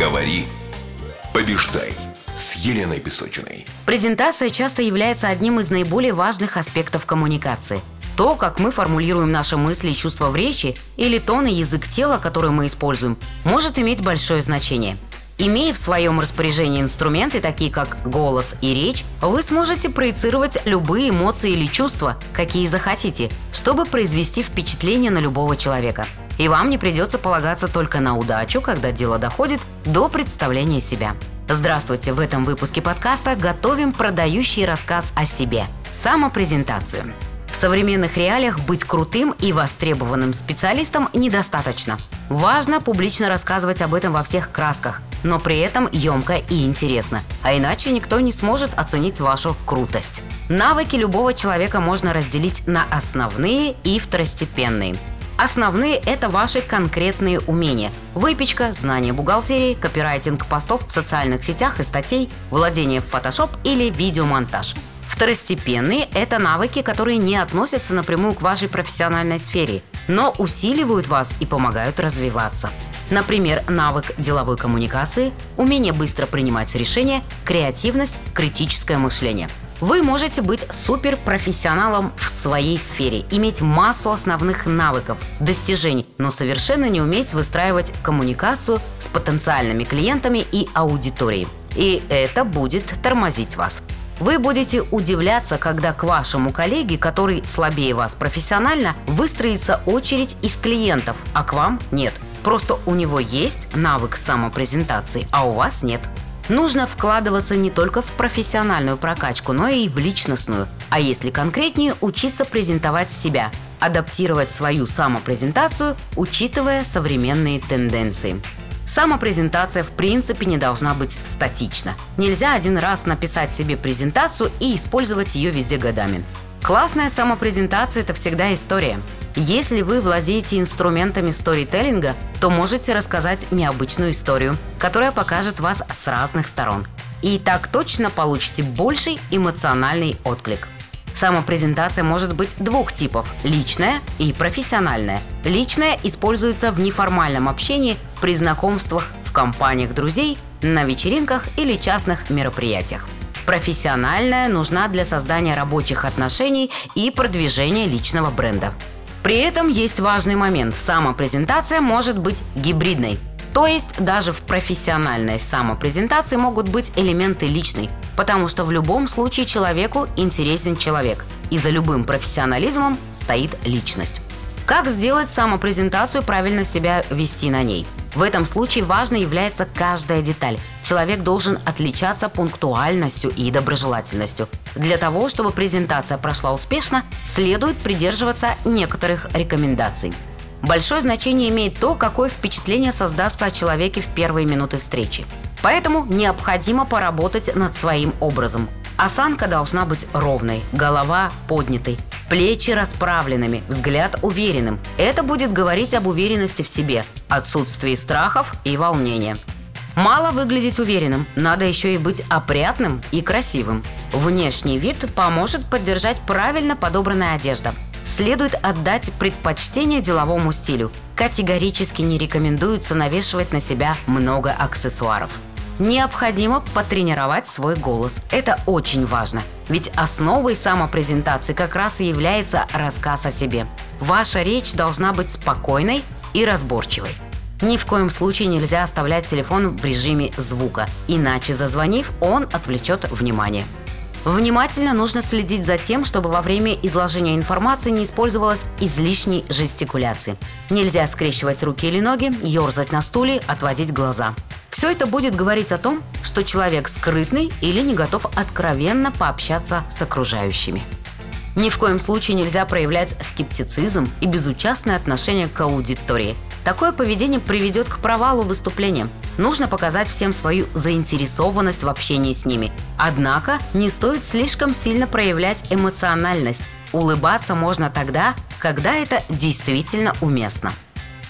Говори, побеждай с Еленой Песочиной. Презентация часто является одним из наиболее важных аспектов коммуникации. То, как мы формулируем наши мысли и чувства в речи, или тон и язык тела, который мы используем, может иметь большое значение – Имея в своем распоряжении инструменты, такие как голос и речь, вы сможете проецировать любые эмоции или чувства, какие захотите, чтобы произвести впечатление на любого человека. И вам не придется полагаться только на удачу, когда дело доходит до представления себя. Здравствуйте! В этом выпуске подкаста готовим продающий рассказ о себе – самопрезентацию. В современных реалиях быть крутым и востребованным специалистом недостаточно. Важно публично рассказывать об этом во всех красках, но при этом емко и интересно, а иначе никто не сможет оценить вашу крутость. Навыки любого человека можно разделить на основные и второстепенные. Основные – это ваши конкретные умения. Выпечка, знание бухгалтерии, копирайтинг постов в социальных сетях и статей, владение в Photoshop или видеомонтаж. Второстепенные – это навыки, которые не относятся напрямую к вашей профессиональной сфере, но усиливают вас и помогают развиваться. Например, навык деловой коммуникации, умение быстро принимать решения, креативность, критическое мышление. Вы можете быть суперпрофессионалом в своей сфере, иметь массу основных навыков, достижений, но совершенно не уметь выстраивать коммуникацию с потенциальными клиентами и аудиторией. И это будет тормозить вас. Вы будете удивляться, когда к вашему коллеге, который слабее вас профессионально, выстроится очередь из клиентов, а к вам нет. Просто у него есть навык самопрезентации, а у вас нет. Нужно вкладываться не только в профессиональную прокачку, но и в личностную. А если конкретнее, учиться презентовать себя, адаптировать свою самопрезентацию, учитывая современные тенденции. Самопрезентация в принципе не должна быть статична. Нельзя один раз написать себе презентацию и использовать ее везде годами. Классная самопрезентация – это всегда история. Если вы владеете инструментами сторителлинга, то можете рассказать необычную историю, которая покажет вас с разных сторон. И так точно получите больший эмоциональный отклик – Самопрезентация может быть двух типов – личная и профессиональная. Личная используется в неформальном общении, при знакомствах, в компаниях друзей, на вечеринках или частных мероприятиях. Профессиональная нужна для создания рабочих отношений и продвижения личного бренда. При этом есть важный момент – самопрезентация может быть гибридной – то есть даже в профессиональной самопрезентации могут быть элементы личной, потому что в любом случае человеку интересен человек, и за любым профессионализмом стоит личность. Как сделать самопрезентацию, правильно себя вести на ней? В этом случае важной является каждая деталь. Человек должен отличаться пунктуальностью и доброжелательностью. Для того, чтобы презентация прошла успешно, следует придерживаться некоторых рекомендаций – Большое значение имеет то, какое впечатление создастся о человеке в первые минуты встречи. Поэтому необходимо поработать над своим образом. Осанка должна быть ровной, голова поднятой, плечи расправленными, взгляд уверенным. Это будет говорить об уверенности в себе, отсутствии страхов и волнения. Мало выглядеть уверенным, надо еще и быть опрятным и красивым. Внешний вид поможет поддержать правильно подобранная одежда – следует отдать предпочтение деловому стилю. Категорически не рекомендуется навешивать на себя много аксессуаров. Необходимо потренировать свой голос. Это очень важно. Ведь основой самопрезентации как раз и является рассказ о себе. Ваша речь должна быть спокойной и разборчивой. Ни в коем случае нельзя оставлять телефон в режиме звука, иначе зазвонив, он отвлечет внимание. Внимательно нужно следить за тем, чтобы во время изложения информации не использовалась излишней жестикуляции. Нельзя скрещивать руки или ноги, ерзать на стуле, отводить глаза. Все это будет говорить о том, что человек скрытный или не готов откровенно пообщаться с окружающими. Ни в коем случае нельзя проявлять скептицизм и безучастное отношение к аудитории. Такое поведение приведет к провалу выступления – Нужно показать всем свою заинтересованность в общении с ними. Однако не стоит слишком сильно проявлять эмоциональность. Улыбаться можно тогда, когда это действительно уместно.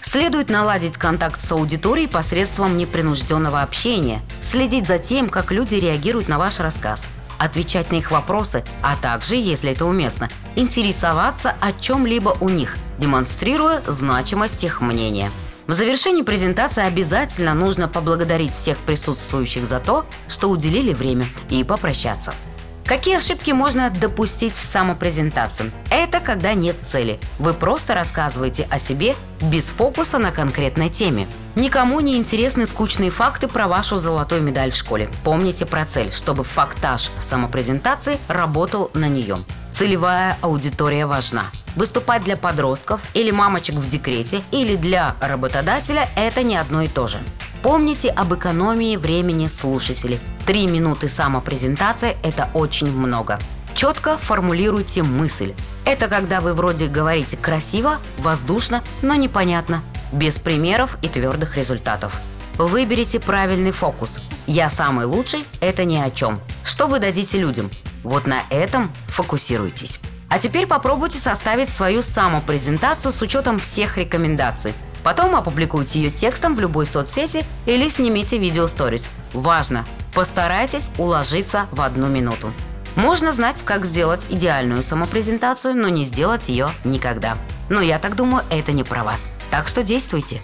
Следует наладить контакт с аудиторией посредством непринужденного общения, следить за тем, как люди реагируют на ваш рассказ, отвечать на их вопросы, а также, если это уместно, интересоваться о чем-либо у них, демонстрируя значимость их мнения – В завершении презентации обязательно нужно поблагодарить всех присутствующих за то, что уделили время, и попрощаться. Какие ошибки можно допустить в самопрезентации? Когда нет цели. Вы просто рассказываете о себе без фокуса на конкретной теме. Никому не интересны скучные факты про вашу золотую медаль в школе. Помните про цель, чтобы фактаж самопрезентации работал на нее. Целевая аудитория важна. Выступать для подростков или мамочек в декрете или для работодателя – это не одно и то же. Помните об экономии времени слушателей. Три минуты самопрезентации – это очень много. Четко формулируйте мысль. Это когда вы вроде говорите красиво, воздушно, но непонятно, без примеров и твердых результатов. Выберите правильный фокус. «Я самый лучший» – это ни о чем. Что вы дадите людям? Вот на этом фокусируйтесь. А теперь попробуйте составить свою самопрезентацию с учетом всех рекомендаций – Потом опубликуйте ее текстом в любой соцсети или снимите видео сторис. Важно! Постарайтесь уложиться в одну минуту. Можно знать, как сделать идеальную самопрезентацию, но не сделать ее никогда. Но я так думаю, это не про вас. Так что действуйте.